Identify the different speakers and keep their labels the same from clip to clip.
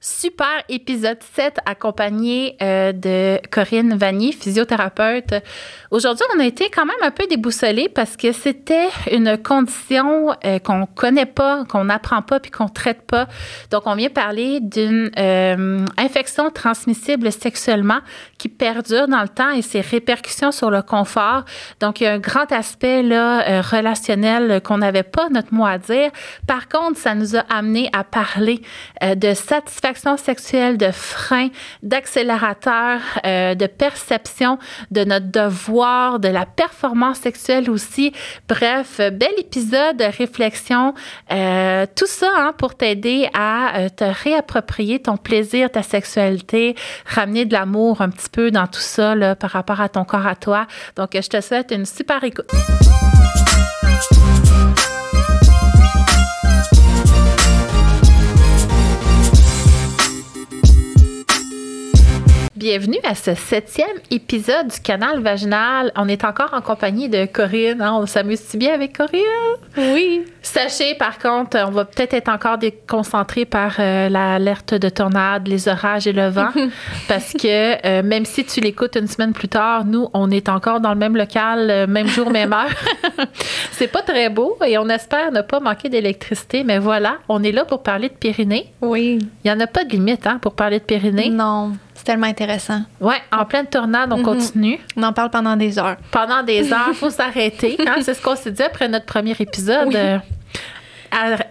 Speaker 1: super épisode 7 accompagné euh, de Corinne Vanier, physiothérapeute. Aujourd'hui, on a été quand même un peu déboussolés parce que c'était une condition euh, qu'on connaît pas, qu'on n'apprend pas puis qu'on traite pas. Donc, on vient parler d'une euh, infection transmissible sexuellement qui perdure dans le temps et ses répercussions sur le confort. Donc, il y a un grand aspect là, relationnel qu'on n'avait pas notre mot à dire. Par contre, ça nous a amené à parler de satisfaction sexuelle, de frein, d'accélérateur, euh, de perception de notre devoir, de la performance sexuelle aussi. Bref, bel épisode de réflexion. Euh, tout ça hein, pour t'aider à euh, te réapproprier ton plaisir, ta sexualité, ramener de l'amour un petit peu dans tout ça là, par rapport à ton corps à toi. Donc, je te souhaite une super écoute. Bienvenue à ce septième épisode du canal vaginal. On est encore en compagnie de Corinne. Hein? On s'amuse-tu bien avec Corinne?
Speaker 2: Oui.
Speaker 1: Sachez, par contre, on va peut-être être encore déconcentré par euh, l'alerte de tornade, les orages et le vent. parce que euh, même si tu l'écoutes une semaine plus tard, nous, on est encore dans le même local, euh, même jour, même heure. C'est pas très beau et on espère ne pas manquer d'électricité. Mais voilà, on est là pour parler de Pyrénées.
Speaker 2: Oui.
Speaker 1: Il n'y en a pas de limite hein, pour parler de Pyrénées.
Speaker 2: Non tellement intéressant.
Speaker 1: Oui, en pleine tornade, on mhm. continue.
Speaker 2: On en parle pendant des heures.
Speaker 1: Pendant des heures, il faut s'arrêter. Hein, c'est ce qu'on s'est dit après notre premier épisode. Euh,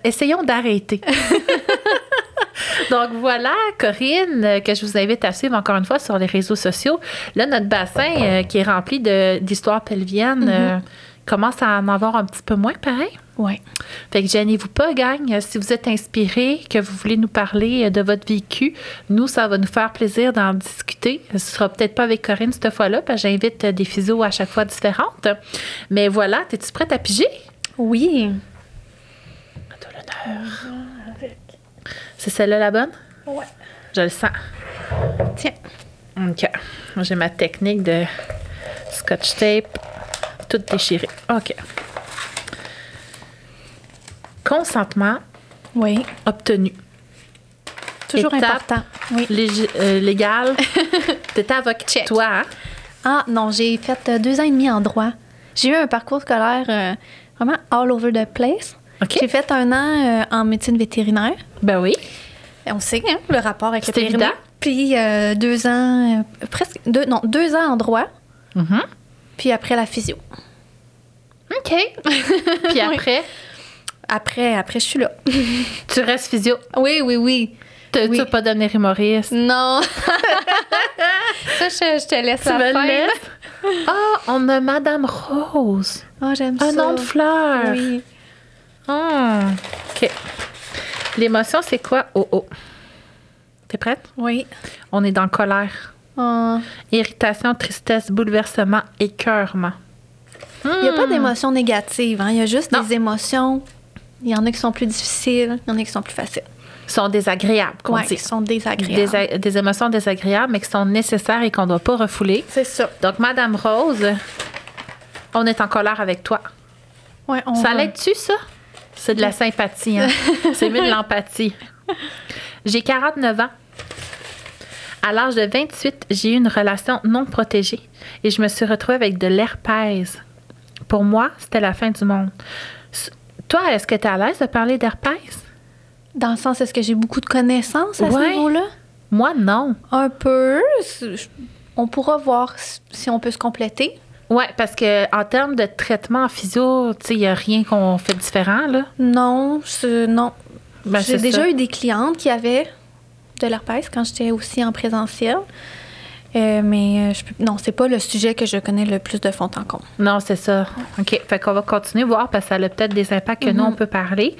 Speaker 1: essayons d'arrêter. Donc voilà, Corinne, euh, que je vous invite à suivre encore une fois sur les réseaux sociaux. Là, notre bassin euh, qui est rempli d'histoires pelviennes mhm. Commence à en avoir un petit peu moins, pareil?
Speaker 2: Oui.
Speaker 1: Fait que gênez-vous pas, gang. Si vous êtes inspiré, que vous voulez nous parler de votre vécu, nous, ça va nous faire plaisir d'en discuter. Ce sera peut-être pas avec Corinne cette fois-là, parce que j'invite des physios à chaque fois différentes. Mais voilà, es-tu prête à piger?
Speaker 2: Oui.
Speaker 1: À l'honneur. C'est celle-là la bonne?
Speaker 2: Ouais.
Speaker 1: Je le sens.
Speaker 2: Tiens.
Speaker 1: OK. Moi, j'ai ma technique de scotch tape tout déchiré. OK. Consentement
Speaker 2: oui.
Speaker 1: obtenu.
Speaker 2: Toujours important.
Speaker 1: Oui. Euh, légal. T'étais avocate, toi, hein?
Speaker 2: Ah non, j'ai fait euh, deux ans et demi en droit. J'ai eu un parcours scolaire euh, vraiment all over the place. J'ai fait un an en médecine vétérinaire.
Speaker 1: Ben oui.
Speaker 2: on sait hein, le rapport avec le
Speaker 1: périnée.
Speaker 2: Puis deux ans, presque deux, non deux ans en droit.
Speaker 1: Mm-hmm.
Speaker 2: Puis après la physio.
Speaker 1: OK. Puis après,
Speaker 2: après, après, je suis là.
Speaker 1: tu restes physio?
Speaker 2: Oui, oui, oui.
Speaker 1: Tu n'as pas donné Maurice?
Speaker 2: Non. ça, je, te laisse tu la
Speaker 1: faire. Ah, on a Madame Rose.
Speaker 2: Oh, j'aime
Speaker 1: ça. Un nom de fleur.
Speaker 2: Oui.
Speaker 1: Ah, OK. L'émotion, c'est quoi? Oh, oh. T'es prête?
Speaker 2: Oui.
Speaker 1: On est dans colère.
Speaker 2: Oh.
Speaker 1: Irritation, tristesse, bouleversement, écœurement.
Speaker 2: Il n'y a pas d'émotions négatives. Hein? Il y a juste des émotions il y en a qui sont plus difficiles, il y en a qui sont plus faciles.
Speaker 1: Sont désagréables, qu'on
Speaker 2: dit. sont désagréables.
Speaker 1: Des, émotions désagréables, mais qui sont nécessaires et qu'on ne doit pas refouler.
Speaker 2: C'est ça.
Speaker 1: Donc, Madame Rose, on est en colère avec toi.
Speaker 2: Ouais, on
Speaker 1: ça l'aide-tu, ça? C'est de la sympathie, hein? C'est mieux de l'empathie. J'ai 49 ans. À l'âge de 28, j'ai eu une relation non protégée et je me suis retrouvée avec de l'herpès. Pour moi, c'était la fin du monde. Toi, est-ce que tu es à l'aise de parler d'herpès?
Speaker 2: Dans le sens, est-ce que j'ai beaucoup de connaissances à ce niveau-là?
Speaker 1: Moi, non.
Speaker 2: Un peu. On pourra voir si on peut se compléter.
Speaker 1: Oui, parce que en termes de traitement en physio, il n'y a rien qu'on fait différent, là?
Speaker 2: Non, non. Ben, j'ai déjà eu des clientes qui avaient de l'herpès quand j'étais aussi en présentiel. Euh, mais euh, non, c'est pas le sujet que je connais le plus de fond en comble.
Speaker 1: Non, c'est ça. OK. Fait qu'on va continuer à voir parce que ça a peut-être des impacts que nous, on mhm. peut parler.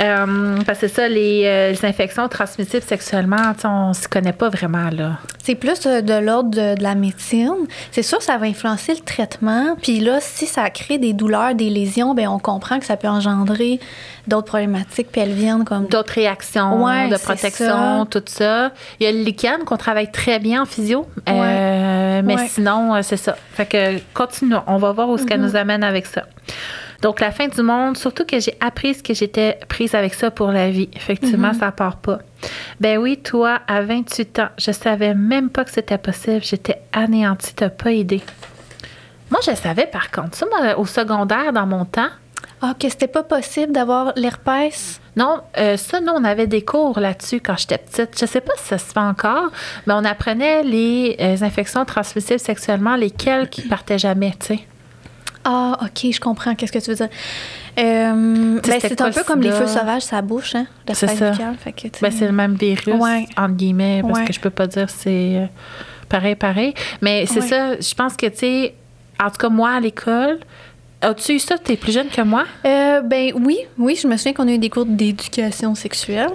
Speaker 1: Euh, parce que c'est ça, les, infections transmissibles sexuellement, on s'y connaît pas vraiment, là.
Speaker 2: C'est plus de l'ordre de, la médecine. C'est sûr, ça va influencer le traitement. Puis là, si ça crée des douleurs, des lésions, ben on comprend que ça peut engendrer d'autres problématiques pelviennes comme
Speaker 1: d'autres réactions de protection, tout ça. Il y a le lichen qu'on travaille très bien en physio, euh, mais sinon, euh, c'est ça. Fait que continuons. On va voir où ce qu'elle mhm. nous amène avec ça. Donc, la fin du monde, surtout que j'ai appris ce que j'étais prise avec ça pour la vie. Effectivement, mhm. ça part pas. Ben oui, toi, à 28 ans, je savais même pas que c'était possible. J'étais anéantie, t'as pas aidé. Moi, je savais par contre. Ça, moi, au secondaire, dans mon temps.
Speaker 2: Ah, que c'était pas possible d'avoir l'herpès?
Speaker 1: Non, euh, ça, nous, on avait des cours là-dessus quand j'étais petite. Je sais pas si ça se fait encore, mais on apprenait les euh, infections transmissibles sexuellement, lesquelles qui partaient jamais, tu sais.
Speaker 2: Ah, OK, je comprends. Qu'est-ce que tu veux dire? Euh, ben, c'est un peu comme les feux sauvages, ça bouche, hein?
Speaker 1: C'est ça. ben, c'est le même virus, entre guillemets, parce que je peux pas dire c'est euh, pareil, pareil. Mais c'est ça, je pense que, tu sais, en tout cas, moi, à l'école, As-tu eu ça? Tu es plus jeune que moi?
Speaker 2: Euh, ben oui, oui. Je me souviens qu'on a eu des cours d'éducation sexuelle.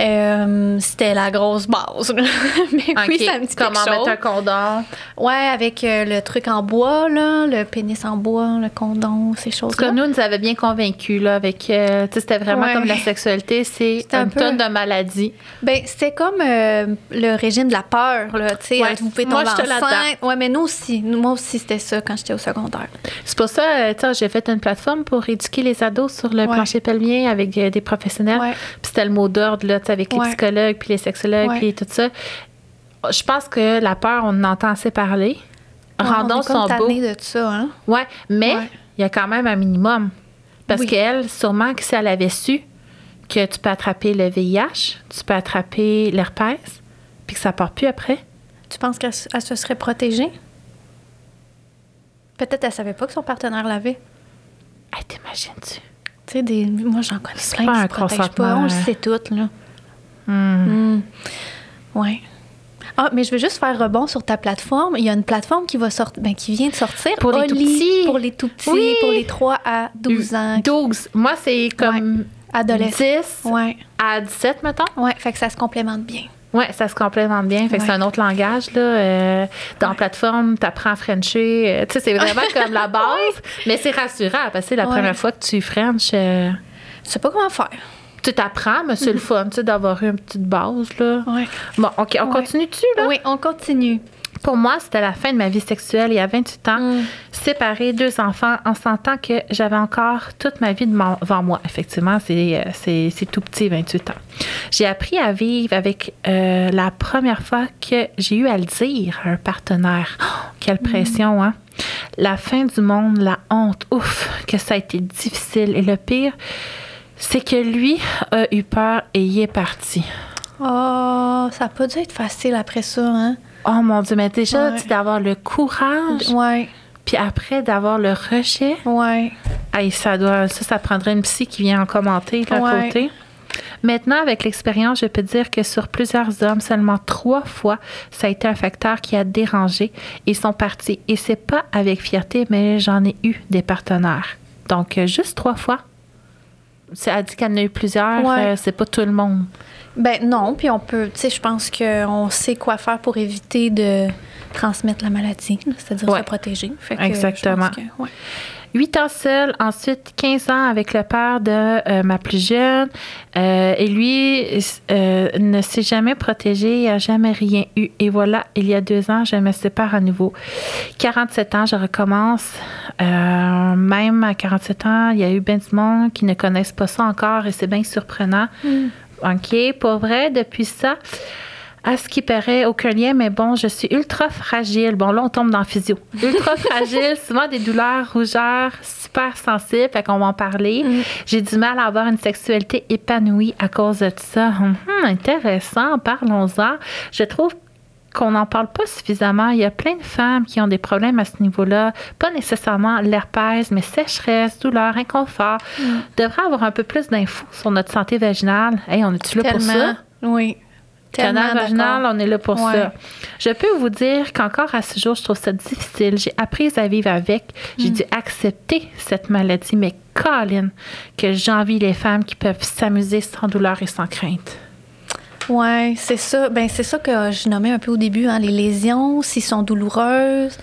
Speaker 2: Euh, c'était la grosse base.
Speaker 1: Mais oui, ça me dit Comment mettre un condom?
Speaker 2: Ouais, avec euh, le truc en bois, là, le pénis en bois, le condom, ces choses-là.
Speaker 1: En tout cas, nous, nous avait bien convaincus, là, avec... C'était vraiment comme la sexualité, c'est une tonne de maladies.
Speaker 2: Ben c'était comme le régime de la peur, là, tu sais. Vous pouvez tomber enceinte. Ouais, mais nous aussi. Moi aussi, c'était ça quand j'étais au secondaire.
Speaker 1: C'est pour ça, j'ai fait une plateforme pour éduquer les ados sur le plancher pelvien avec euh, des professionnels. Puis c'était le mot d'ordre, là, avec les psychologues, puis les sexologues, puis tout ça. Je pense que la peur, on en entend assez parler.
Speaker 2: Rendons son beau. de ça, hein?
Speaker 1: Ouais, mais il y a quand même un minimum. Parce qu'elle, sûrement que si elle avait su que tu peux attraper le VIH, tu peux attraper l'herpès, puis que ça part plus après.
Speaker 2: Tu penses qu'elle se serait protégée? Peut-être elle savait pas que son partenaire l'avait.
Speaker 1: Hey, t'imagines-tu?
Speaker 2: Tu sais, des... moi, j'en connais plein qui se protègent pas. On le sait toutes, là. Hmm. Hmm. Ouais. Ah, mais je veux juste faire rebond sur ta plateforme. Il y a une plateforme qui va sortir, ben, qui vient de sortir.
Speaker 1: Pour les tout petits.
Speaker 2: Pour les tout petits, pour les 3 à 12 ans.
Speaker 1: 12. Moi, c'est comme
Speaker 2: Adolescent.
Speaker 1: 10 ouais. à 17, mettons.
Speaker 2: Oui, fait que ça se complémente bien.
Speaker 1: Oui, ça se complémente bien. Fait que c'est un autre langage. Là. Euh, dans la plateforme, tu apprends à Frencher. Euh, tu sais, c'est vraiment comme la base, mais c'est rassurant parce que c'est la première fois que tu French. Euh,
Speaker 2: tu sais pas comment faire.
Speaker 1: Tu t'apprends, mais c'est le fun, tu sais, d'avoir une petite base. Là.
Speaker 2: Ouais.
Speaker 1: Bon, OK, on continue-tu, là?
Speaker 2: Oui, on continue.
Speaker 1: Pour moi, c'était la fin de ma vie sexuelle il y a 28 ans. Mm. Séparée, deux enfants, en sentant que j'avais encore toute ma vie devant moi. Effectivement, euh, c'est, c'est, tout petit, 28 ans. J'ai appris à vivre avec euh, la première fois que j'ai eu à le dire à un partenaire. Oh, quelle mm. pression, hein? La fin du monde, la honte, ouf, que ça a été difficile. Et le pire, c'est que lui a eu peur et y est parti.
Speaker 2: Oh, ça n'a pas dû être facile après ça, hein?
Speaker 1: Oh mon Dieu, mais déjà, d'avoir le courage.
Speaker 2: Ouais.
Speaker 1: Puis après, d'avoir le rejet.
Speaker 2: Ouais.
Speaker 1: Hey, ça, doit, ça, ça prendrait une psy qui vient en commenter là, à côté. Maintenant, avec l'expérience, je peux dire que sur plusieurs hommes, seulement trois fois, ça a été un facteur qui a dérangé. Ils sont partis. Et c'est pas avec fierté, mais j'en ai eu des partenaires. Donc, euh, juste trois fois. Elle dit qu'elle en a eu plusieurs. Euh, c'est pas tout le monde.
Speaker 2: Ben non, puis on peut, tu sais, je pense qu'on sait quoi faire pour éviter de transmettre la maladie, c'est-à-dire se protéger.
Speaker 1: Exactement. Huit ans seul, ensuite 15 ans avec le père de euh, ma plus jeune. Euh, et lui euh, ne s'est jamais protégé, il n'a jamais rien eu. Et voilà, il y a deux ans, je me sépare à nouveau. 47 ans, je recommence. même à 47 ans, il y a eu bien du monde qui ne connaissent pas ça encore et c'est bien surprenant. Mm. OK, pour vrai, depuis ça, à ce qui paraît, aucun lien, mais bon, je suis ultra fragile. Bon, là, on tombe dans physio. Ultra fragile, souvent des douleurs, rougeurs, super sensibles, fait qu'on va en parler. Mm. J'ai du mal à avoir une sexualité épanouie à cause de ça. Hum, hum, intéressant, parlons-en. Je trouve qu'on n'en parle pas suffisamment. Il y a plein de femmes qui ont des problèmes à ce niveau-là. Pas nécessairement l'herpès, mais sécheresse, douleur, inconfort. Mm. Devrait avoir un peu plus d'infos sur notre santé vaginale. Hey, on est-tu là pour ça?
Speaker 2: Oui.
Speaker 1: Canal vaginal, on est là pour ça. Je peux vous dire qu'encore à ce jour, je trouve ça difficile. J'ai appris à vivre avec. J'ai mm. dû accepter cette maladie, mais Colin, que j'envie les femmes qui peuvent s'amuser sans douleur et sans crainte.
Speaker 2: Oui, c'est ça. Ben, c'est ça que je nommais un peu au début, hein, les lésions, s'ils sont douloureuses.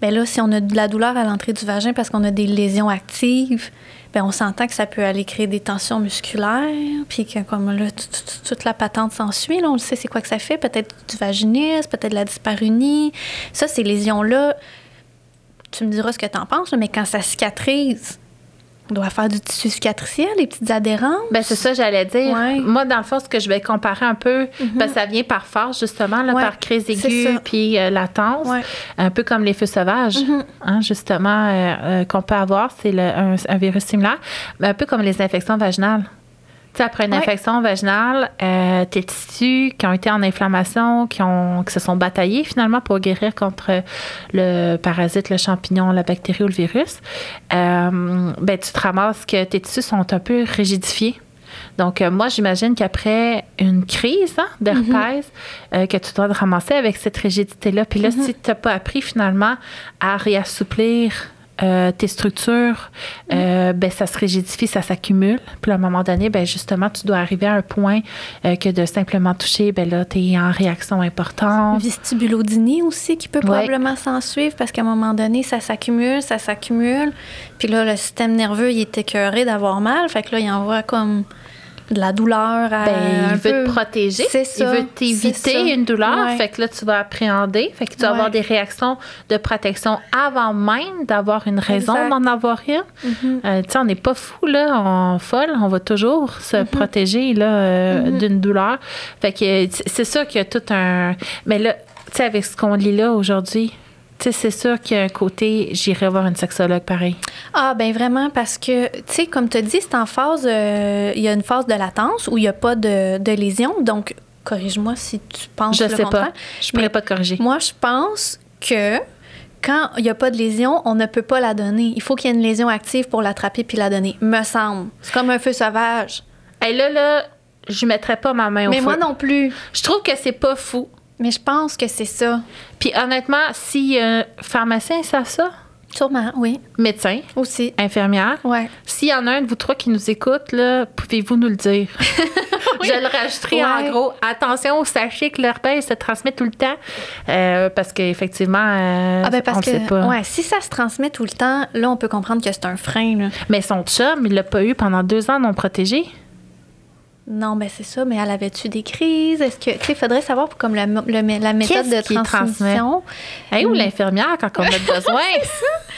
Speaker 2: Bien là, si on a de la douleur à l'entrée du vagin parce qu'on a des lésions actives, bien, on s'entend que ça peut aller créer des tensions musculaires, puis que comme là, toute la patente s'ensuit. Là, on le sait, c'est quoi que ça fait? Peut-être du vaginisme, peut-être de la dysparunie. Ça, ces lésions-là, tu me diras ce que tu en penses, mais quand ça cicatrise, On doit faire du tissu cicatriciel, les petites adhérences.
Speaker 1: Ben c'est ça, j'allais dire.
Speaker 2: Ouais.
Speaker 1: Moi, dans le fond, ce que je vais comparer un peu, ben, ça vient par force, justement, là,
Speaker 2: Ouais,
Speaker 1: par crise aiguë puis euh, latence.
Speaker 2: Ouais.
Speaker 1: Un peu comme les feux sauvages,
Speaker 2: Mhm.
Speaker 1: hein, justement, euh, euh, qu'on peut avoir. C'est le- un, un virus similaire. Mais un peu comme les infections vaginales. Tu sais, après une
Speaker 2: Ouais.
Speaker 1: infection vaginale, euh, tes tissus qui ont été en inflammation, qui, ont, qui se sont bataillés finalement pour guérir contre le parasite, le champignon, la bactérie ou le virus, euh, ben, tu te ramasses que tes tissus sont un peu rigidifiés. Donc, euh, moi, j'imagine qu'après une crise hein, d'herpès, euh, que tu dois te ramasser avec cette rigidité-là. Puis là, si tu n'as pas appris finalement à réassouplir euh, tes structures, euh, ben, ça se rigidifie, ça s'accumule. Puis à un moment donné, ben, justement, tu dois arriver à un point euh, que de simplement toucher, ben là, tu es en réaction importante.
Speaker 2: Vestibulodynie aussi qui peut
Speaker 1: Ouais.
Speaker 2: probablement s'en suivre parce qu'à un moment donné, ça s'accumule, ça s'accumule. Puis là, le système nerveux, il est écœuré d'avoir mal. Fait que là, il envoie comme de la douleur à
Speaker 1: Ben, il veut
Speaker 2: peu-
Speaker 1: te protéger.
Speaker 2: C'est
Speaker 1: Il
Speaker 2: ça,
Speaker 1: veut
Speaker 2: ça.
Speaker 1: t'éviter une douleur.
Speaker 2: Ouais.
Speaker 1: Fait que là, tu vas appréhender. Fait que tu vas
Speaker 2: Ouais.
Speaker 1: avoir des réactions de protection avant même d'avoir une raison d'en avoir une. Euh, tu sais, on n'est pas fou, là, on folle. On va toujours se
Speaker 2: Mhm.
Speaker 1: protéger là, euh, d'une douleur. Fait que euh, c'est sûr qu'il y a tout un. Mais là, tu sais, avec ce qu'on lit là aujourd'hui, c'est sûr qu'il y a un côté, j'irai voir une sexologue pareil.
Speaker 2: Ah, ben vraiment, parce que, tu sais, comme tu as dit, c'est en phase, euh, il y a une phase de latence où il n'y a pas de, de lésion. Donc, corrige-moi si tu penses
Speaker 1: Je
Speaker 2: le
Speaker 1: sais pas. Je pourrais
Speaker 2: Mais
Speaker 1: pas te corriger.
Speaker 2: Moi, je pense que quand il n'y a pas de lésion, on ne peut pas la donner. Il faut qu'il y ait une lésion active pour l'attraper puis la donner, me semble. C'est comme un feu sauvage.
Speaker 1: Hey, là, là, je mettrais pas ma main au
Speaker 2: Mais
Speaker 1: feu.
Speaker 2: moi non plus.
Speaker 1: Je trouve que c'est pas fou.
Speaker 2: Mais je pense que c'est ça.
Speaker 1: Puis honnêtement, si un pharmacien savent ça,
Speaker 2: Sûrement, oui.
Speaker 1: médecin,
Speaker 2: Aussi.
Speaker 1: infirmière,
Speaker 2: Ouais.
Speaker 1: s'il y en a un de vous trois qui nous écoute, là, pouvez-vous nous le dire? Je le rajouterai en gros. Attention, sachez que l'herpès se transmet tout le temps. euh, parce qu'effectivement, euh,
Speaker 2: Ah ben parce que
Speaker 1: sait pas.
Speaker 2: ouais, si ça se transmet tout le temps, là on peut comprendre que c'est un frein. là.
Speaker 1: Mais son chum, il l'a pas eu pendant deux ans non protégé.
Speaker 2: Non, ben c'est ça, mais elle avait-tu des crises? Est-ce que, tu sais, faudrait savoir pour comme le- le- la méthode de transmission.
Speaker 1: Hey, ou
Speaker 2: Mm.
Speaker 1: l'infirmière quand on a besoin.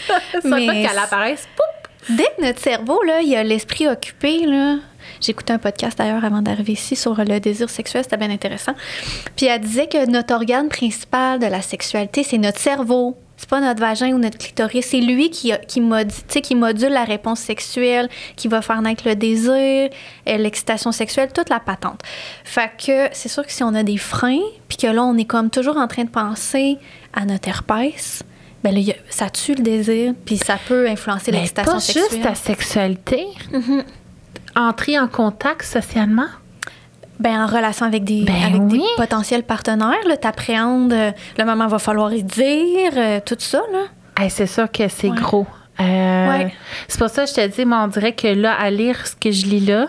Speaker 1: ça
Speaker 2: Mais
Speaker 1: pas qu'elle apparaisse. Poup!
Speaker 2: Dès que notre cerveau, là, il a l'esprit occupé, là. J'ai écouté un podcast d'ailleurs avant d'arriver ici sur le désir sexuel, c'était bien intéressant. Puis elle disait que notre organe principal de la sexualité, c'est notre cerveau. C'est pas notre vagin ou notre clitoris. C'est lui qui, qui, sais, qui module la réponse sexuelle, qui va faire naître le désir, euh, l'excitation sexuelle, toute la patente. Fait que c'est sûr que si on a des freins, puis que là, on est comme toujours en train de penser à notre herpès, ben là, ça tue le désir, puis ça peut influencer l'excitation
Speaker 1: pas
Speaker 2: sexuelle.
Speaker 1: juste ta sexualité.
Speaker 2: Mhm.
Speaker 1: Entrer en contact socialement.
Speaker 2: Ben, en relation avec des,
Speaker 1: Ben
Speaker 2: avec des potentiels partenaires, là, t'appréhendes euh, le moment va falloir y dire, euh, tout ça, là.
Speaker 1: Hey, c'est sûr que c'est
Speaker 2: Ouais.
Speaker 1: gros. Euh,
Speaker 2: Ouais.
Speaker 1: C'est pour ça que je te dis, moi, on dirait que là, à lire ce que je lis là,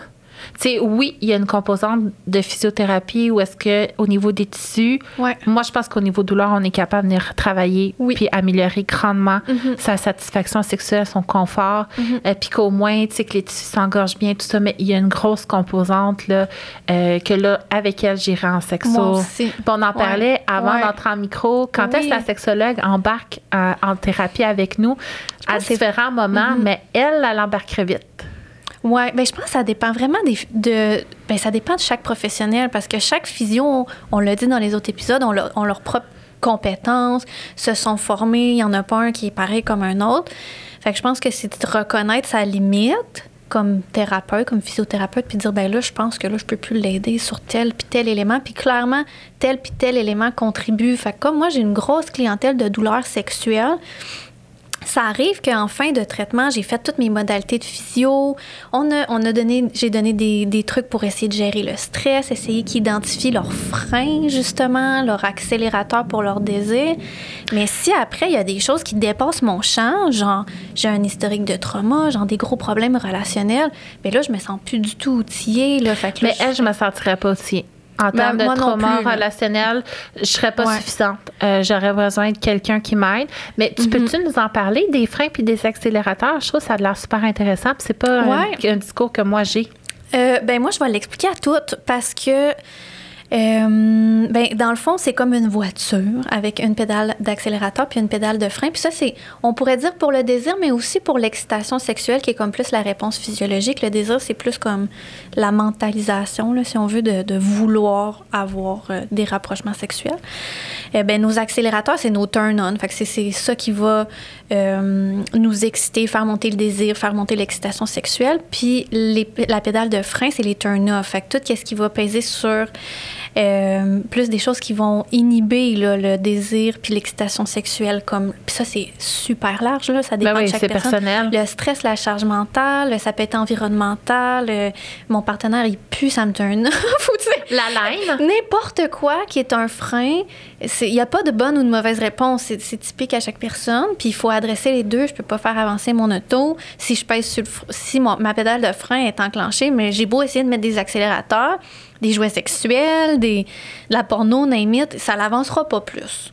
Speaker 1: tu sais, oui, il y a une composante de physiothérapie où est-ce que au niveau des tissus,
Speaker 2: Ouais.
Speaker 1: moi, je pense qu'au niveau douleur, on est capable de venir travailler
Speaker 2: Oui.
Speaker 1: puis améliorer grandement
Speaker 2: Mhm.
Speaker 1: sa satisfaction sexuelle, son confort,
Speaker 2: Mhm.
Speaker 1: euh, puis qu'au moins, tu sais, que les tissus s'engorgent bien, tout ça, mais il y a une grosse composante, là, euh, que là, avec elle, j'irai en sexo.
Speaker 2: Moi aussi.
Speaker 1: Puis on en parlait avant
Speaker 2: Ouais.
Speaker 1: d'entrer en micro. Quand est-ce que la sexologue embarque euh, en thérapie avec nous? À
Speaker 2: c'est-
Speaker 1: différents moments,
Speaker 2: Mhm.
Speaker 1: mais elle, elle embarquerait vite.
Speaker 2: Ouais, ben je pense que ça dépend vraiment des, de. Ben ça dépend de chaque professionnel parce que chaque physio, on l'a dit dans les autres épisodes, ont leur, ont leurs propres compétences, se sont formés. Il n'y en a pas un qui est pareil comme un autre. Fait que je pense que c'est de reconnaître sa limite comme thérapeute, comme physiothérapeute, puis dire ben là, je pense que là, je peux plus l'aider sur tel puis tel élément. Puis clairement, tel puis tel élément contribue. Fait que comme moi, j'ai une grosse clientèle de douleurs sexuelles, ça arrive qu'en fin de traitement, j'ai fait toutes mes modalités de physio. On a, on a donné, j'ai donné des, des trucs pour essayer de gérer le stress, essayer qu'ils identifient leurs freins, justement, leur accélérateur pour leur désir. Mais si après, il y a des choses qui dépassent mon champ, genre j'ai un historique de trauma, genre des gros problèmes relationnels, mais là, je me sens plus du tout outillée. Là, fait que là,
Speaker 1: Mais elle, je me sentirais pas aussi. En termes de trauma relationnel, je serais pas
Speaker 2: Ouais.
Speaker 1: suffisante. Euh, J'aurais besoin de quelqu'un qui m'aide. Mais tu
Speaker 2: Mhm.
Speaker 1: peux-tu nous en parler des freins puis des accélérateurs? Je trouve que ça a l'air super intéressant. C'est pas un, discours que moi j'ai.
Speaker 2: Euh, ben moi, je vais l'expliquer à toutes parce que Euh, ben, dans le fond, c'est comme une voiture avec une pédale d'accélérateur puis une pédale de frein. Puis ça, c'est, on pourrait dire pour le désir, mais aussi pour l'excitation sexuelle, qui est comme plus la réponse physiologique. Le désir, c'est plus comme la mentalisation, si on veut, de, vouloir avoir euh, des rapprochements sexuels. Eh ben, nos accélérateurs, c'est nos turn-on. Fait que c'est, ça qui va euh, nous exciter, faire monter le désir, faire monter l'excitation sexuelle. Puis la pédale de frein, c'est les turn-off. Fait que tout ce qui va peser sur euh, plus des choses qui vont inhiber là, le désir puis l'excitation sexuelle. Comme, puis ça, c'est super large, là, ça dépend
Speaker 1: Ben oui,
Speaker 2: de chaque personne.
Speaker 1: personnel.
Speaker 2: Le stress, la charge mentale, ça peut être environnemental. euh, mon partenaire, il pue, ça me turn off.
Speaker 1: La laine?
Speaker 2: N'importe quoi qui est un frein, il n'y a pas de bonne ou de mauvaise réponse. C'est typique à chaque personne. Puis il faut adresser les deux. Je peux pas faire avancer mon auto si je pèse sur le fr- si mon- ma pédale de frein est enclenchée, mais j'ai beau essayer de mettre des accélérateurs, des jouets sexuels, des, de la porno, it, ça l'avancera pas plus.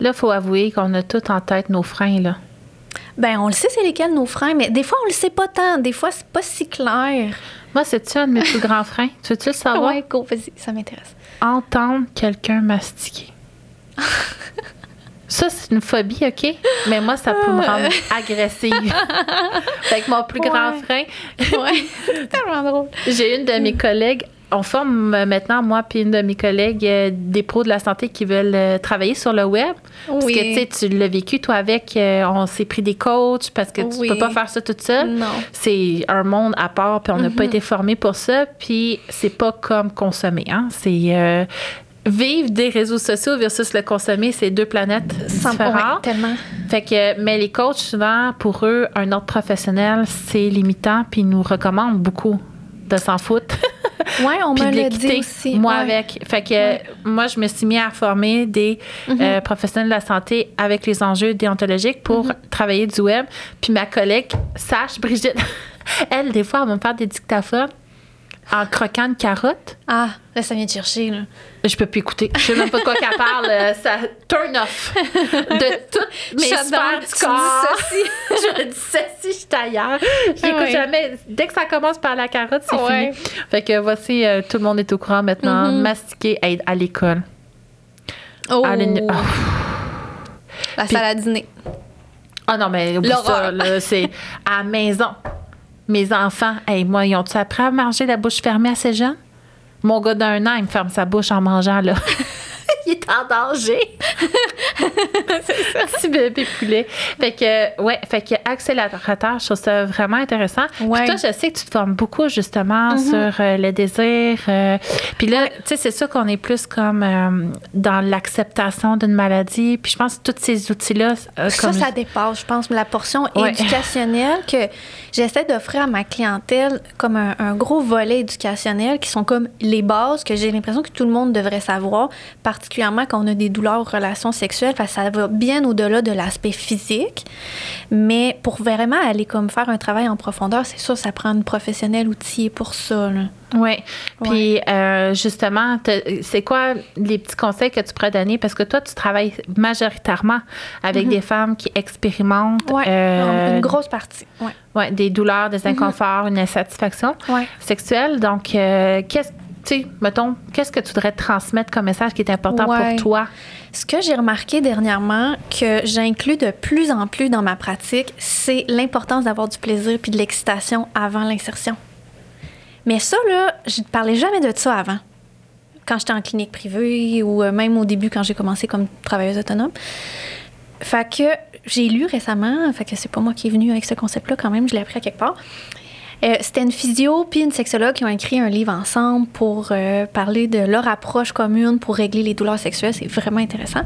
Speaker 1: Là, il faut avouer qu'on a tout en tête nos freins, là.
Speaker 2: Ben, on le sait, c'est lesquels nos freins, mais des fois, on le sait pas tant. Des fois, c'est pas si clair.
Speaker 1: Moi, c'est-tu un de mes plus grands freins? Tu veux-tu le savoir?
Speaker 2: Ouais, go, vas-y, ça m'intéresse.
Speaker 1: Entendre quelqu'un mastiquer. Ça, c'est une phobie, OK? Mais moi, ça peut me rendre agressive. fait que mon plus grand frein,
Speaker 2: Ouais, c'est tellement drôle.
Speaker 1: j'ai une de mes collègues, on forme euh, maintenant, moi puis une de mes collègues, euh, des pros de la santé qui veulent euh, travailler sur le web. Parce que, tu l'as vécu, toi, avec, euh, on s'est pris des coachs parce que tu
Speaker 2: Oui.
Speaker 1: peux pas faire ça toute seule.
Speaker 2: Non.
Speaker 1: C'est un monde à part, puis on n'a pas été formé pour ça, puis c'est pas comme consommer. Hein? C'est vivre des réseaux sociaux versus le consommer, c'est deux planètes différentes.
Speaker 2: ouais, tellement.
Speaker 1: Fait que, mais les coachs, souvent, pour eux, un ordre professionnel, c'est limitant, puis ils nous recommandent beaucoup de s'en foutre.
Speaker 2: Ouais, on me l'a dit aussi.
Speaker 1: Moi
Speaker 2: Ouais.
Speaker 1: avec. Fait que
Speaker 2: Ouais.
Speaker 1: moi, je me suis mis à former des
Speaker 2: Mhm.
Speaker 1: euh, professionnels de la santé avec les enjeux déontologiques pour
Speaker 2: Mhm.
Speaker 1: travailler du web. Puis ma collègue, Sache, Brigitte, elle, des fois, elle va me faire des dictaphones en croquant une carotte.
Speaker 2: Ah, là, ça vient de chercher, là.
Speaker 1: Je peux plus écouter. Je sais même pas de quoi qu'elle parle. euh, Ça turn off de toutes mes sphères du corps. je dissocie, je suis ailleurs. J'écoute
Speaker 2: Ouais.
Speaker 1: jamais. Dès que ça commence par la carotte, c'est fini. Fait que voici, euh, tout le monde est au courant maintenant.
Speaker 2: Mhm.
Speaker 1: Mastiquer aide à l'école.
Speaker 2: Oh,
Speaker 1: À ah.
Speaker 2: la salle à dîner.
Speaker 1: Ah non, mais oublie ça, là, c'est à la maison. Mes enfants, hey, moi, ils ont-tu appris à manger la bouche fermée assez jeune? Mon gars d'un an, il me ferme sa bouche en mangeant, là. il est en danger. Petit bébé poulet. Fait que, ouais, fait que accélérateur, je trouve ça vraiment intéressant. Puis toi, je sais que tu te formes beaucoup, justement,
Speaker 2: Mhm.
Speaker 1: sur euh, le désir. euh, puis là, tu sais, c'est sûr qu'on est plus comme euh, dans l'acceptation d'une maladie. Puis je pense que tous ces outils-là, euh,
Speaker 2: Ça, ça dépasse, je pense, la portion
Speaker 1: Ouais.
Speaker 2: éducationnelle que j'essaie d'offrir à ma clientèle comme un, un gros volet éducationnel qui sont comme les bases que j'ai l'impression que tout le monde devrait savoir, particulièrement quand on a des douleurs aux relations sexuelles, parce que ça va bien au-delà de l'aspect physique. Mais pour vraiment aller comme faire un travail en profondeur, c'est sûr, ça prend une professionnelle outillée pour ça. là.
Speaker 1: Oui. Puis, euh, justement, te- c'est quoi les petits conseils que tu pourrais donner? Parce que toi, tu travailles majoritairement avec des femmes qui expérimentent
Speaker 2: Ouais,
Speaker 1: euh,
Speaker 2: une grosse partie. Ouais.
Speaker 1: ouais, des douleurs, des inconforts, une insatisfaction sexuelle. Donc, euh, qu'est-ce tu sais, mettons, qu'est-ce que tu voudrais transmettre comme message qui est important
Speaker 2: Ouais.
Speaker 1: pour toi?
Speaker 2: Ce que j'ai remarqué dernièrement, que j'inclus de plus en plus dans ma pratique, c'est l'importance d'avoir du plaisir puis de l'excitation avant l'insertion. Mais ça, là, je ne parlais jamais de ça avant. Quand j'étais en clinique privée ou euh, même au début quand j'ai commencé comme travailleuse autonome. Fait que j'ai lu récemment, fait que c'est pas moi qui est venue avec ce concept-là quand même, je l'ai appris à quelque part. Euh, C'était une physio puis une sexologue qui ont écrit un livre ensemble pour euh, parler de leur approche commune pour régler les douleurs sexuelles. C'est vraiment intéressant.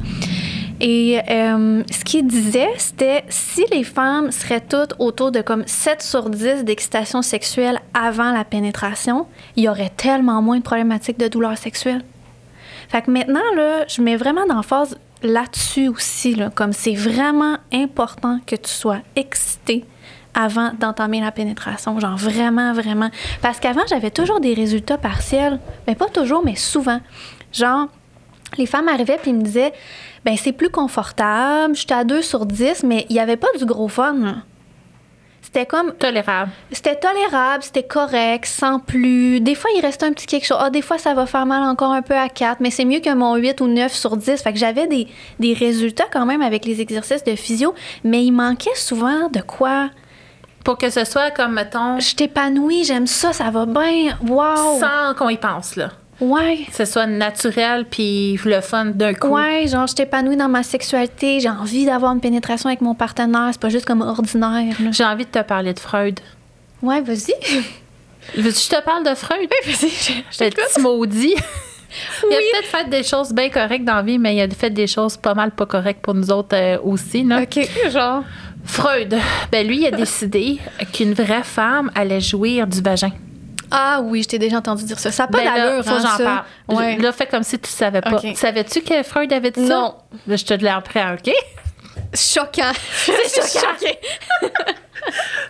Speaker 2: Et euh, ce qu'ils disaient, c'était si les femmes seraient toutes autour de comme 7 sur 10 d'excitation sexuelle avant la pénétration, il y aurait tellement moins de problématiques de douleurs sexuelles. Fait que maintenant, là, je mets vraiment d'emphase là-dessus aussi, comme c'est vraiment important que tu sois excité avant d'entamer la pénétration. Genre vraiment, vraiment. Parce qu'avant, j'avais toujours des résultats partiels. Mais pas toujours, mais souvent. Genre, les femmes arrivaient puis me disaient ben c'est plus confortable, j'étais à 2 sur 10, mais il n'y avait pas du gros fun. C'était comme.
Speaker 1: Tolérable.
Speaker 2: C'était tolérable, c'était correct, sans plus. Des fois, il restait un petit quelque chose. Ah, des fois, ça va faire mal encore un peu à 4, mais c'est mieux que mon 8 ou 9 sur 10. Fait que j'avais des, des résultats quand même avec les exercices de physio, mais il manquait souvent de quoi.
Speaker 1: Pour que ce soit comme, mettons,
Speaker 2: Je t'épanouis, j'aime ça, ça va bien. Wow!
Speaker 1: sans qu'on y pense, là.
Speaker 2: Ouais.
Speaker 1: Que ce soit naturel puis le fun d'un coup.
Speaker 2: Ouais, genre, je t'épanouis dans ma sexualité, j'ai envie d'avoir une pénétration avec mon partenaire, c'est pas juste comme ordinaire.
Speaker 1: J'ai envie de te parler de Freud.
Speaker 2: Ouais, vas-y.
Speaker 1: Veux-tu que je te parle de Freud?
Speaker 2: vas-y, je,
Speaker 1: petit maudit. Il a
Speaker 2: Oui.
Speaker 1: peut-être fait des choses bien correctes dans la vie, mais il a fait des choses pas mal pas correctes pour nous autres euh, aussi. Là.
Speaker 2: OK, genre.
Speaker 1: Freud, ben lui, il a décidé qu'une vraie femme allait jouir du vagin.
Speaker 2: Ah oui, je t'ai déjà entendu dire ça. Ça n'a pas
Speaker 1: Ben
Speaker 2: d'allure,
Speaker 1: faut
Speaker 2: hein,
Speaker 1: j'en parle.
Speaker 2: Ouais.
Speaker 1: Là, fais comme si tu savais pas. Savais-tu que Freud avait dit ça?
Speaker 2: Non.
Speaker 1: Je te l'ai appris, OK?
Speaker 2: Choquant.
Speaker 1: C'est choquant.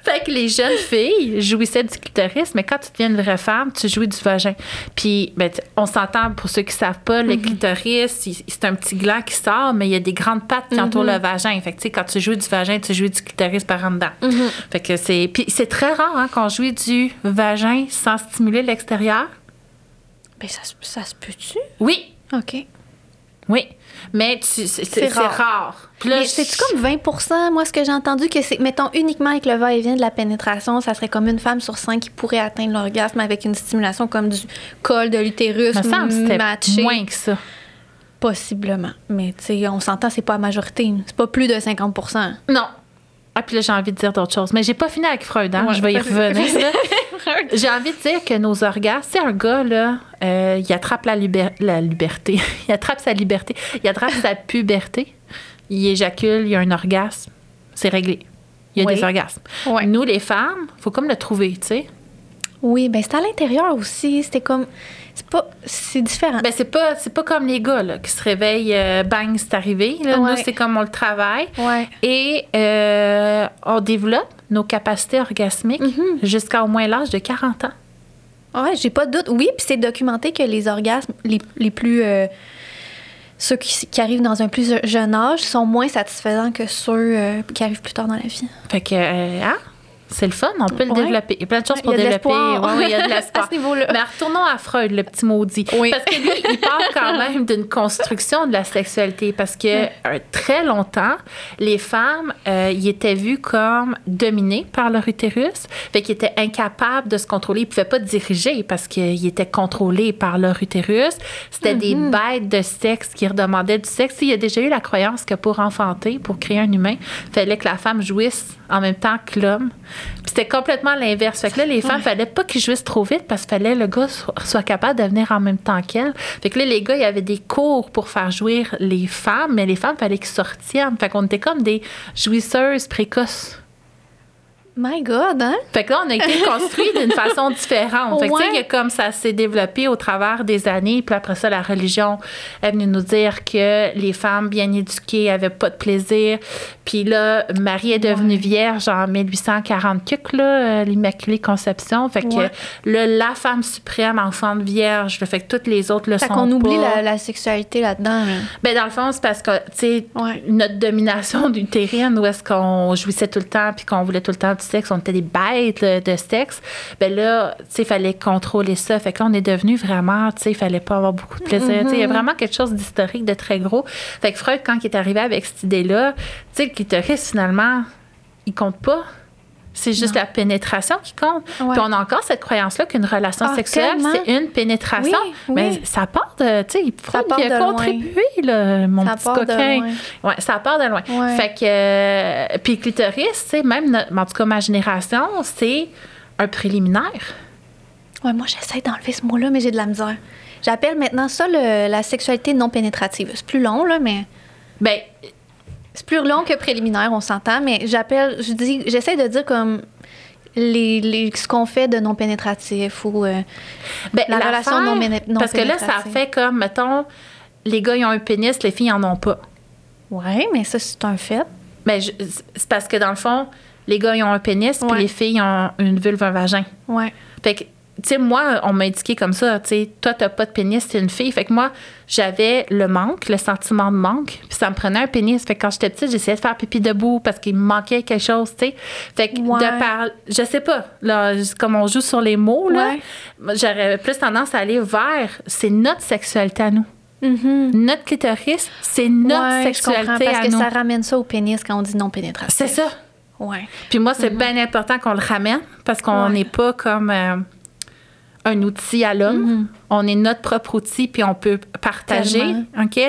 Speaker 1: Fait que les jeunes filles jouissaient du clitoris, mais quand tu deviens une vraie femme, tu jouis du vagin. Puis, ben, on s'entend, pour ceux qui savent pas, le clitoris, il- c'est un petit gland qui sort, mais il y a des grandes pattes qui entourent le vagin. Fait que, tu sais, quand tu jouis du vagin, tu jouis du clitoris par en dedans. Fait que c'est... Puis c'est très rare hein, qu'on jouit du vagin sans stimuler l'extérieur.
Speaker 2: Ben, ça, se- ça se peut-tu?
Speaker 1: Oui,
Speaker 2: OK.
Speaker 1: Oui. Mais c'est
Speaker 2: rare.
Speaker 1: rare. Puis là,
Speaker 2: c'est-tu comme 20% moi, ce que j'ai entendu, que c'est, mettons, uniquement avec le va-et-vient de la pénétration, ça serait comme une femme sur cinq qui pourrait atteindre l'orgasme avec une stimulation comme du col de l'utérus matché.
Speaker 1: moins que ça.
Speaker 2: Possiblement. Mais, tu sais, on s'entend, c'est pas la majorité. C'est pas plus de 50%
Speaker 1: Non. Ah, puis là, j'ai envie de dire d'autres choses. Mais j'ai pas fini avec Freud, hein?
Speaker 2: Ouais,
Speaker 1: je vais y revenir. j'ai envie de dire que nos orgasmes, c'est un gars, là, euh, il attrape la, liber- la liberté. il attrape sa liberté. Il attrape sa puberté. Il éjacule, il y a un orgasme. C'est réglé. Il y a
Speaker 2: Oui.
Speaker 1: des orgasmes. Nous, les femmes, faut comme le trouver, tu sais.
Speaker 2: Oui, ben c'est à l'intérieur aussi. C'était comme. C'est pas. C'est différent.
Speaker 1: Ben, c'est pas, c'est pas comme les gars, là, qui se réveillent, euh, bang, c'est arrivé. Là.
Speaker 2: Ouais.
Speaker 1: Nous, c'est comme on le travaille.
Speaker 2: ouais.
Speaker 1: Et euh, on développe nos capacités orgasmiques
Speaker 2: Mhm.
Speaker 1: jusqu'à au moins l'âge de 40 ans.
Speaker 2: Ouais, j'ai pas de doute. Oui, puis c'est documenté que les orgasmes les, les plus. euh, ceux qui, qui arrivent dans un plus jeune âge sont moins satisfaisants que ceux euh, qui arrivent plus tard dans la vie.
Speaker 1: Fait que, euh, hein? C'est le fun, on peut le
Speaker 2: Ouais.
Speaker 1: développer. Il y a plein de choses pour développer. Ouais, il y a de l'espoir.
Speaker 2: À ce.
Speaker 1: Mais retournons à Freud, le petit maudit.
Speaker 2: Oui.
Speaker 1: Parce que lui, il parle quand même d'une construction de la sexualité. Parce que euh, très longtemps, les femmes, euh, ils étaient vues comme dominées par leur utérus. Fait qu'ils étaient incapables de se contrôler. Ils ne pouvaient pas diriger parce qu'ils étaient contrôlés par leur utérus. C'était des
Speaker 2: Mm-hmm.
Speaker 1: bêtes de sexe qui redemandaient du sexe. Il y a déjà eu la croyance que pour enfanter, pour créer un humain, il fallait que la femme jouisse en même temps que l'homme. C'était complètement l'inverse. Fait que là, les femmes,
Speaker 2: Ouais.
Speaker 1: fallait pas qu'ils jouissent trop vite parce qu'il fallait que le gars soit, soit capable de venir en même temps qu'elle. Fait que là, les gars, il y avait des cours pour faire jouir les femmes, mais les femmes, fallait qu'ils sortiennent. Fait qu'on était comme des jouisseuses précoces.
Speaker 2: My God, hein?
Speaker 1: Fait que là, on a été construit d'une façon différente. Fait que, tu sais,
Speaker 2: Ouais.
Speaker 1: y a comme ça s'est développé au travers des années. Puis après ça, la religion est venue nous dire que les femmes bien éduquées avaient pas de plaisir. Puis là, Marie est devenue
Speaker 2: Ouais.
Speaker 1: vierge en 1840 quelque, là, euh, l'Immaculée Conception. Fait que
Speaker 2: Ouais.
Speaker 1: là, la femme suprême, enfante vierge, là, fait que toutes les autres le
Speaker 2: Fait
Speaker 1: sont
Speaker 2: qu'on oublie la, la sexualité là-dedans. là.
Speaker 1: Ben, dans le fond, c'est parce que, tu sais, notre domination utérine, où est-ce qu'on jouissait tout le temps puis qu'on voulait tout le temps sexe, on était des bêtes là, de sexe, ben là, tu sais, il fallait contrôler ça. Fait que là, on est devenu vraiment, tu sais, il fallait pas avoir beaucoup de plaisir. Tu sais, Il y a vraiment quelque chose d'historique, de très gros. Fait que Freud, quand il est arrivé avec cette idée-là, tu sais, le clitoris, finalement, il compte pas. C'est juste
Speaker 2: Non.
Speaker 1: la pénétration qui compte.
Speaker 2: Ouais.
Speaker 1: Puis on a encore cette croyance-là qu'une relation
Speaker 2: Ah,
Speaker 1: sexuelle, c'est une pénétration.
Speaker 2: Oui,
Speaker 1: Mais ça part de, tu sais, Freud,
Speaker 2: part
Speaker 1: il
Speaker 2: de
Speaker 1: a contribué, là, mon
Speaker 2: Ça
Speaker 1: petit
Speaker 2: part de
Speaker 1: coquin.
Speaker 2: loin.
Speaker 1: Ouais, ça part de loin.
Speaker 2: Ouais.
Speaker 1: Fait que, euh, puis clitoris, tu sais, même, notre- en tout cas, ma génération, c'est un préliminaire.
Speaker 2: Ouais, moi, j'essaie d'enlever ce mot-là, mais j'ai de la misère. J'appelle maintenant ça le- la sexualité non pénétrative. C'est plus long, là, mais.
Speaker 1: Ben,
Speaker 2: C'est plus long que préliminaire, on s'entend, mais j'appelle, je dis, j'essaie de dire comme les, les- ce qu'on fait de non pénétratif ou euh,
Speaker 1: ben,
Speaker 2: La relation non non
Speaker 1: Parce que là, ça fait comme, mettons, les gars, ils ont un pénis, les filles, en ont pas.
Speaker 2: ouais, mais ça c'est un fait.
Speaker 1: Ben, je- c'est parce que dans le fond, les gars, ils ont un pénis, puis
Speaker 2: Ouais.
Speaker 1: les filles ont une vulve, un vagin.
Speaker 2: Ouais.
Speaker 1: Fait que tu sais, moi, on m'a indiqué comme ça, tu sais, toi, t'as pas de pénis, t'es une fille. Fait que moi, j'avais le manque, le sentiment de manque, puis ça me prenait un pénis. Fait que quand j'étais petite, j'essayais de faire pipi debout parce qu'il me manquait quelque chose, tu sais. Fait que
Speaker 2: Ouais.
Speaker 1: de par, je sais pas, là, comme on joue sur les mots, là,
Speaker 2: Ouais.
Speaker 1: j'aurais plus tendance à aller vers, c'est notre sexualité à nous.
Speaker 2: Mhm.
Speaker 1: Notre clitoris, c'est notre
Speaker 2: Ouais, je
Speaker 1: sexualité
Speaker 2: parce
Speaker 1: à
Speaker 2: que
Speaker 1: nous.
Speaker 2: ça ramène ça au pénis quand on dit non pénétration.
Speaker 1: C'est ça.
Speaker 2: Ouais.
Speaker 1: Puis moi, c'est bien important qu'on le ramène parce qu'on n'est pas comme euh, un outil à l'homme. On est notre propre outil, puis on peut partager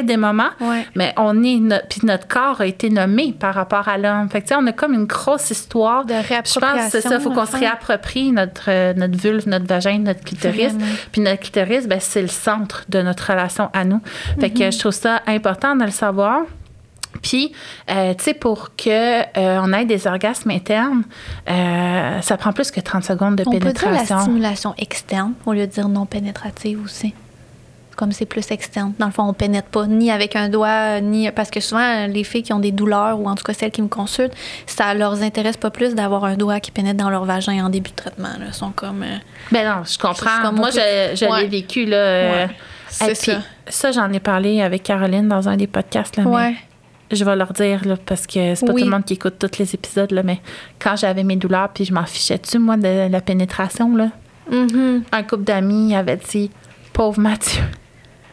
Speaker 1: des moments.
Speaker 2: Ouais.
Speaker 1: Mais on est no- puis notre corps a été nommé par rapport à l'homme. Fait que, tu sais, on a comme une grosse histoire.
Speaker 2: De
Speaker 1: Je pense que c'est
Speaker 2: réappropriation,
Speaker 1: ça, il faut qu'on se réapproprie notre, euh, notre vulve, notre vagin, notre clitoris. Puis notre clitoris, ben, c'est le centre de notre relation à nous. Fait
Speaker 2: Mhm.
Speaker 1: que je trouve ça important de le savoir. Puis, euh, tu sais, pour que euh, on ait des orgasmes internes, euh, ça prend plus que 30 secondes de
Speaker 2: On peut dire la
Speaker 1: pénétration.
Speaker 2: stimulation externe au lieu de dire non pénétrative aussi. Comme c'est plus externe. Dans le fond, on pénètre pas ni avec un doigt, ni. Parce que souvent, les filles qui ont des douleurs, ou en tout cas celles qui me consultent, ça leur intéresse pas plus d'avoir un doigt qui pénètre dans leur vagin en début de traitement. Là. Ils sont comme.
Speaker 1: Ben non, je comprends. Moi, je, je
Speaker 2: Ouais.
Speaker 1: l'ai vécu, là.
Speaker 2: Ouais. C'est ça.
Speaker 1: Ça, j'en ai parlé avec Caroline dans un des podcasts, là, mais
Speaker 2: Ouais.
Speaker 1: Je vais leur dire, là, parce que c'est pas
Speaker 2: Oui.
Speaker 1: tout le monde qui écoute tous les épisodes, là, mais quand j'avais mes douleurs, puis je m'en fichais dessus, moi, de la pénétration, là,
Speaker 2: Mhm.
Speaker 1: un couple d'amis avait dit, pauvre Mathieu,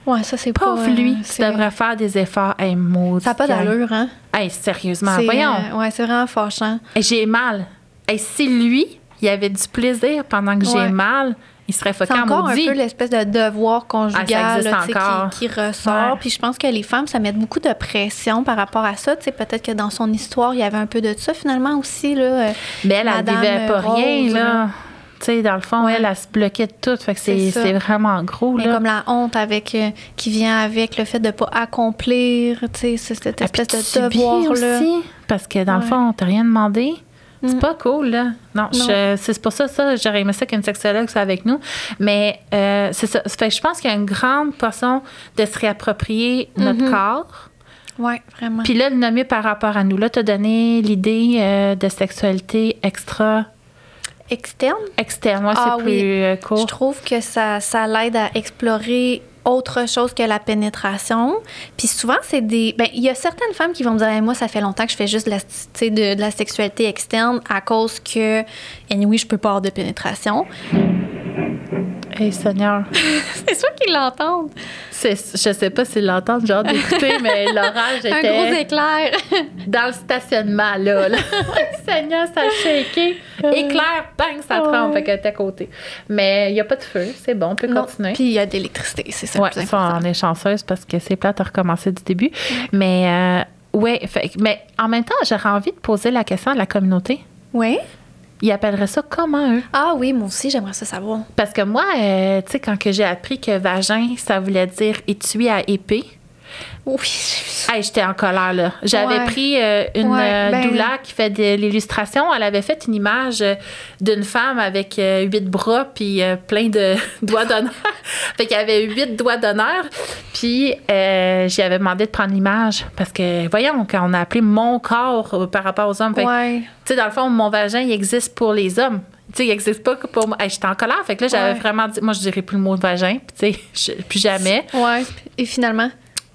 Speaker 2: Ouais, ça, c'est
Speaker 1: pauvre
Speaker 2: euh,
Speaker 1: lui, tu
Speaker 2: c'est-
Speaker 1: devrais faire des efforts. Hey, maudit
Speaker 2: Ça n'a pas d'allure, hein?
Speaker 1: Hey, sérieusement,
Speaker 2: C'est,
Speaker 1: voyons.
Speaker 2: euh, ouais, c'est vraiment fâchant.
Speaker 1: Hey, j'ai mal. Hey, si lui, il avait du plaisir pendant que
Speaker 2: Ouais.
Speaker 1: j'ai mal, il serait
Speaker 2: C'est
Speaker 1: fucking
Speaker 2: encore un
Speaker 1: maudit.
Speaker 2: peu l'espèce de devoir conjugal
Speaker 1: Ah,
Speaker 2: là, qui, qui ressort.
Speaker 1: Ouais.
Speaker 2: Puis je pense que les femmes, ça met beaucoup de pression par rapport à ça. Peut-être que dans son histoire, il y avait un peu de ça finalement aussi. Là. Euh,
Speaker 1: Mais elle, elle vivait pas
Speaker 2: Rose,
Speaker 1: rien, là. dans le fond,
Speaker 2: Ouais.
Speaker 1: elle, elle se bloquait de tout. Fait que c'est vraiment gros,
Speaker 2: mais
Speaker 1: là.
Speaker 2: comme la honte avec euh, qui vient avec le fait de ne pas accomplir, tu sais, cette
Speaker 1: Ah,
Speaker 2: espèce de devoir-là.
Speaker 1: aussi, parce que dans le fond, on t'a rien demandé. C'est
Speaker 2: Mm.
Speaker 1: pas cool, là. Non, c'est pour ça, ça, j'aurais aimé ça qu'une sexologue soit avec nous. Mais euh, c'est ça. Fait que je pense qu'il y a une grande façon de se réapproprier notre
Speaker 2: Mhm.
Speaker 1: corps.
Speaker 2: Oui, vraiment.
Speaker 1: Puis là, le nommer par rapport à nous. Là, tu as donné l'idée euh, de sexualité extra
Speaker 2: Externe,
Speaker 1: externe. Ouais,
Speaker 2: Ah
Speaker 1: c'est
Speaker 2: oui.
Speaker 1: plus euh, court.
Speaker 2: Je trouve que ça, ça l'aide à explorer autre chose que la pénétration. Puis souvent, c'est des. Ben, il y a certaines femmes qui vont me dire Hey, Moi, ça fait longtemps que je fais juste de la, de, de la sexualité externe à cause que, anyway, je peux pas avoir de pénétration.
Speaker 1: Hey, Seigneur.
Speaker 2: C'est sûr qu'ils l'entendent.
Speaker 1: Je sais pas s'ils l'entendent, genre d'écouter, mais l'orage
Speaker 2: Un
Speaker 1: était
Speaker 2: gros éclair.
Speaker 1: dans le stationnement, là. là. Seigneur, ça a shaké. Éclair, bang, ça trempe.
Speaker 2: Ouais.
Speaker 1: Fait qu'elle était à côté. Mais il n'y a pas de feu, c'est bon, on peut
Speaker 2: Non.
Speaker 1: continuer.
Speaker 2: Puis il y a de l'électricité, c'est ça
Speaker 1: ouais,
Speaker 2: le plus
Speaker 1: ça,
Speaker 2: important.
Speaker 1: on est chanceuse parce que c'est plate à recommencer du début. Mais, euh, ouais, fait, que- mais en même temps, j'aurais envie de poser la question à la communauté.
Speaker 2: Oui.
Speaker 1: Ils appelleraient ça comment, eux?
Speaker 2: Ah oui, moi aussi, j'aimerais ça savoir.
Speaker 1: Parce que moi, euh, tu sais, quand j'ai appris que vagin, ça voulait dire étui à épée,
Speaker 2: Oui.
Speaker 1: Hey, j'étais en colère, là. J'avais
Speaker 2: Ouais.
Speaker 1: pris euh, une
Speaker 2: Ouais,
Speaker 1: euh,
Speaker 2: ben-
Speaker 1: doula qui fait de l'illustration. Elle avait fait une image euh, d'une femme avec euh, huit bras puis euh, plein de doigts d'honneur. fait qu'il y avait huit doigts d'honneur. Puis euh, j'y avais demandé de prendre l'image parce que, voyons, quand on a appelé mon corps par rapport aux hommes,
Speaker 2: Ouais.
Speaker 1: tu sais, dans le fond, mon vagin, il existe pour les hommes. Tu sais, il n'existe pas que pour moi. Hey, j'étais en colère. Fait que là, j'avais
Speaker 2: Ouais.
Speaker 1: vraiment dit, moi, je dirais plus le mot vagin. Puis, tu sais, plus jamais.
Speaker 2: Ouais. Et finalement?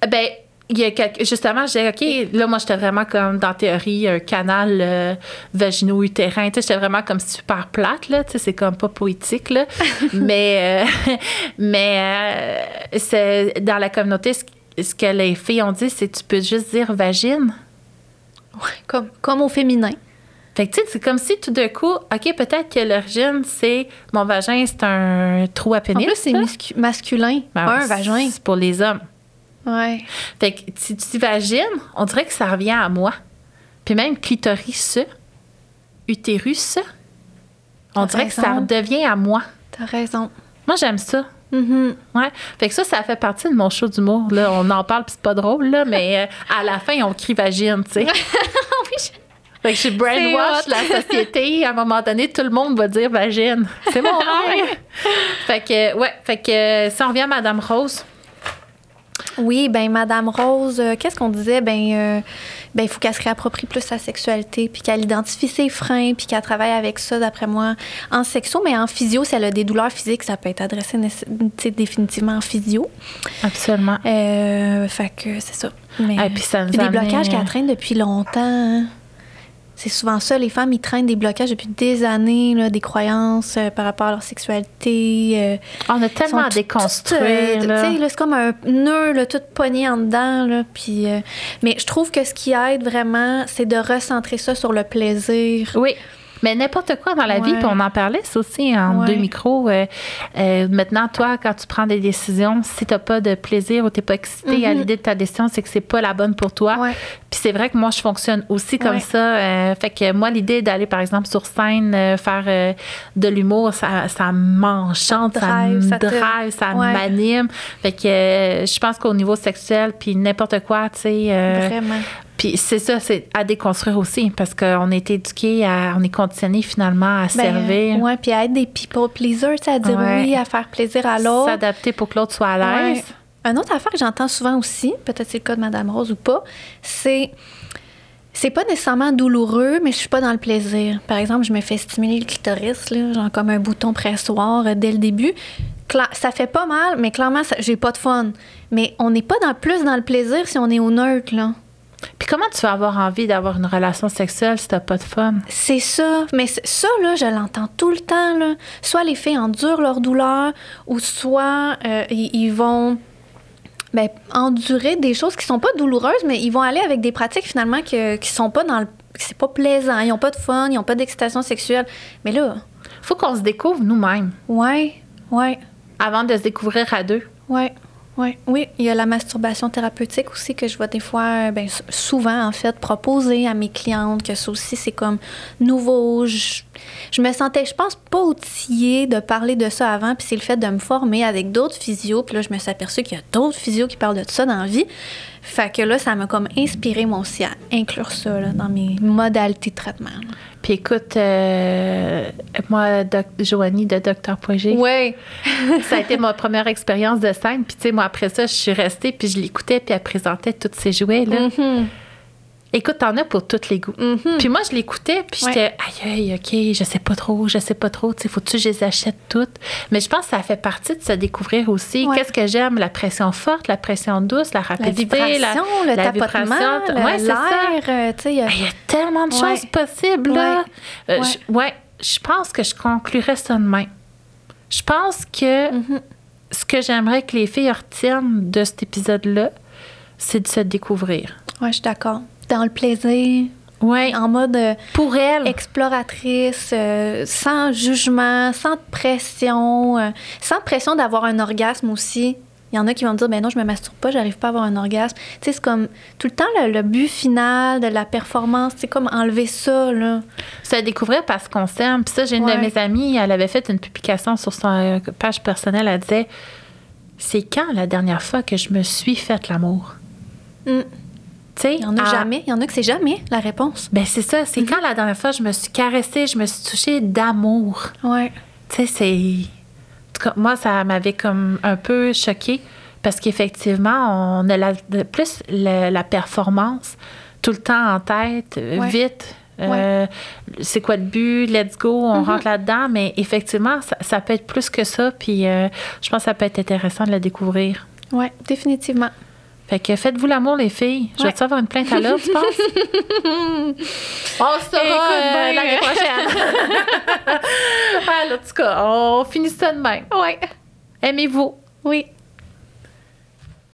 Speaker 1: Ben, il y a quelque- justement, je disais, OK, là, moi, j'étais vraiment comme, dans théorie, un canal euh, vagino-utérin. Tu sais, j'étais vraiment comme super plate, là. Tu sais, c'est comme pas poétique, là. mais, euh, mais euh, c'est, dans la communauté, ce, ce que les filles ont dit, c'est tu peux juste dire vagine.
Speaker 2: Ouais, comme, comme au féminin.
Speaker 1: Fait que, tu sais, c'est comme si tout d'un coup, OK, peut-être que l'origine, c'est mon vagin, c'est un trou à
Speaker 2: En
Speaker 1: pénis.
Speaker 2: plus, c'est muscu- masculin,
Speaker 1: Ben,
Speaker 2: un vagin.
Speaker 1: C'est pour les hommes.
Speaker 2: Ouais.
Speaker 1: Fait que si tu dis vagine, on dirait que ça revient à moi. Puis même clitoris, utérus, on dirait que ça redevient à moi.
Speaker 2: T'as raison.
Speaker 1: Moi, j'aime ça.
Speaker 2: Mhm.
Speaker 1: Ouais. Fait que ça, ça fait partie de mon show d'humour. Là. On en parle, puis c'est pas drôle, là, mais euh, à la fin, on crie vagine, tu sais. Fait que je brainwash la société. À un moment donné, tout le monde va dire vagine. C'est mon rêve. fait que, ouais. Fait que, si on revient à Madame Rose,
Speaker 2: Oui, ben Madame Rose, euh, qu'est-ce qu'on disait? Ben, euh, ben il faut qu'elle se réapproprie plus sa sexualité, puis qu'elle identifie ses freins, puis qu'elle travaille avec ça, d'après moi, en sexo, mais en physio, si elle a des douleurs physiques, ça peut être adressé définitivement en physio.
Speaker 1: Absolument.
Speaker 2: Euh, fait que c'est ça. Mais,
Speaker 1: Ah, puis ça nous
Speaker 2: puis des blocages qu'elle traîne depuis longtemps. hein. C'est souvent ça, les femmes, ils traînent des blocages depuis des années, là, des croyances euh, par rapport à leur sexualité. euh,
Speaker 1: On a tellement
Speaker 2: toutes, euh, c'est comme un nœud, là, tout pogné en dedans. Là, puis, euh, mais je trouve que ce qui aide vraiment, c'est de recentrer ça sur le plaisir.
Speaker 1: Oui. Mais n'importe quoi dans la vie, puis on en parlait, ça aussi, en
Speaker 2: Ouais.
Speaker 1: deux micros. euh, euh, maintenant, toi, quand tu prends des décisions, si tu n'as pas de plaisir ou tu n'es pas excité à
Speaker 2: Mhm.
Speaker 1: l'idée de ta décision, c'est que c'est pas la bonne pour toi.
Speaker 2: Ouais.
Speaker 1: Puis c'est vrai que moi, je fonctionne aussi comme ça. euh, fait que moi, l'idée d'aller, par exemple, sur scène, euh, faire euh, de l'humour, ça, ça m'enchante,
Speaker 2: Ça drive,
Speaker 1: me
Speaker 2: ça te-
Speaker 1: drive, ça m'anime. Fait que je pense qu'au niveau sexuel, puis n'importe quoi, tu sais... euh,
Speaker 2: Vraiment.
Speaker 1: Puis c'est ça, c'est à déconstruire aussi, parce qu'on est éduqué, à, on est conditionné finalement à
Speaker 2: Ben,
Speaker 1: servir,
Speaker 2: ouais, puis à être des people pleasers, tu sais, à dire
Speaker 1: Ouais.
Speaker 2: oui, à faire plaisir à l'autre.
Speaker 1: s'adapter pour que l'autre soit à l'aise.
Speaker 2: Ouais. Une autre affaire que j'entends souvent aussi, peut-être c'est le cas de Madame Rose ou pas, c'est c'est pas nécessairement douloureux, mais je suis pas dans le plaisir. Par exemple, je me fais stimuler le clitoris, là, genre comme un bouton pressoir euh, dès le début. Cla- ça fait pas mal, mais clairement, j'ai pas de fun. Mais on n'est pas dans, plus dans le plaisir si on est au neutre, là.
Speaker 1: Puis comment tu vas avoir envie d'avoir une relation sexuelle si t'as pas de fun?
Speaker 2: C'est ça. Mais ça, là, je l'entends tout le temps. Là. Soit les filles endurent leur douleur, ou soit euh, ils, ils vont ben, endurer des choses qui sont pas douloureuses, mais ils vont aller avec des pratiques finalement que, qui sont pas dans le. C'est pas plaisant. Ils ont pas de fun, ils ont pas d'excitation sexuelle. Mais là,
Speaker 1: Faut qu'on se découvre nous-mêmes
Speaker 2: ouais, ouais,
Speaker 1: avant de se découvrir à deux.
Speaker 2: ouais. Ouais. Oui, il y a la masturbation thérapeutique aussi que je vois des fois, ben, souvent en fait, proposer à mes clientes, que ça aussi c'est comme nouveau. Je, je me sentais, je pense, pas outillée de parler de ça avant, puis c'est le fait de me former avec d'autres physios, puis là je me suis aperçue qu'il y a d'autres physios qui parlent de ça dans la vie. Fait que là, ça m'a comme inspiré moi aussi à inclure ça là, dans mes modalités de traitement. là.
Speaker 1: Puis écoute, euh, moi, doc, Joanie de Docteur.g,
Speaker 2: Ouais.
Speaker 1: ça a été ma première expérience de scène. Puis tu sais, moi, après ça, je suis restée, puis je l'écoutais, puis elle présentait tous ses jouets. Là.
Speaker 2: Mhm.
Speaker 1: Écoute, t'en as pour tous les goûts.
Speaker 2: Mhm.
Speaker 1: Puis moi, je l'écoutais, puis
Speaker 2: Ouais.
Speaker 1: j'étais, aïe, aïe, OK, je sais pas trop, je sais pas trop, tu sais, faut-tu que je les achète toutes? Mais je pense que ça fait partie de se découvrir aussi.
Speaker 2: Ouais.
Speaker 1: Qu'est-ce que j'aime? La pression forte, la pression douce, la
Speaker 2: La
Speaker 1: rapidité,
Speaker 2: vibration, le
Speaker 1: la
Speaker 2: tapotement,
Speaker 1: vibration.
Speaker 2: le-
Speaker 1: Ouais,
Speaker 2: l'air, euh, tu sais, il y a-
Speaker 1: Ah, Il y a tellement de choses possibles, là.
Speaker 2: Ouais.
Speaker 1: Euh,
Speaker 2: Ouais.
Speaker 1: je- pense que je conclurais ça de même. Je pense que
Speaker 2: Mhm.
Speaker 1: ce que j'aimerais que les filles retiennent de cet épisode-là, c'est de se découvrir.
Speaker 2: Ouais, je suis d'accord. Dans le plaisir,
Speaker 1: Oui,
Speaker 2: en mode euh,
Speaker 1: pour elle.
Speaker 2: exploratrice, euh, sans jugement, sans pression, euh, sans pression d'avoir un orgasme aussi. Il y en a qui vont me dire, ben non, je me masturbe pas, j'arrive pas à avoir un orgasme. Tu sais, c'est comme tout le temps le, le but final de la performance, c'est comme enlever ça, là.
Speaker 1: se découvrir parce qu'on s'aime. Puis ça, j'ai une
Speaker 2: Ouais.
Speaker 1: de mes amies, elle avait fait une publication sur euh, page personnelle. Elle disait C'est quand la dernière fois que je me suis fait l'amour
Speaker 2: Mm. Il y en a
Speaker 1: à-
Speaker 2: jamais. Il y en a que c'est jamais la réponse.
Speaker 1: Ben, c'est ça. C'est quand la dernière fois je me suis caressée, je me suis touchée d'amour.
Speaker 2: Ouais.
Speaker 1: Tu sais, c'est. En tout cas, moi, ça m'avait comme un peu choquée parce qu'effectivement, on a la, plus le- la performance tout le temps en tête, euh,
Speaker 2: Ouais.
Speaker 1: vite. Euh, C'est quoi le but? Let's go, on
Speaker 2: Mhm.
Speaker 1: rentre là-dedans. Mais effectivement, ça, ça peut être plus que ça. Puis euh, je pense que ça peut être intéressant de le découvrir.
Speaker 2: Ouais, définitivement.
Speaker 1: Fait que faites-vous l'amour, les filles. Je vais-tu avoir une plainte à l'heure, tu penses? on se saura euh, l'année prochaine. En tout cas, on finit ça de même.
Speaker 2: Ouais.
Speaker 1: Aimez-vous.
Speaker 2: Oui.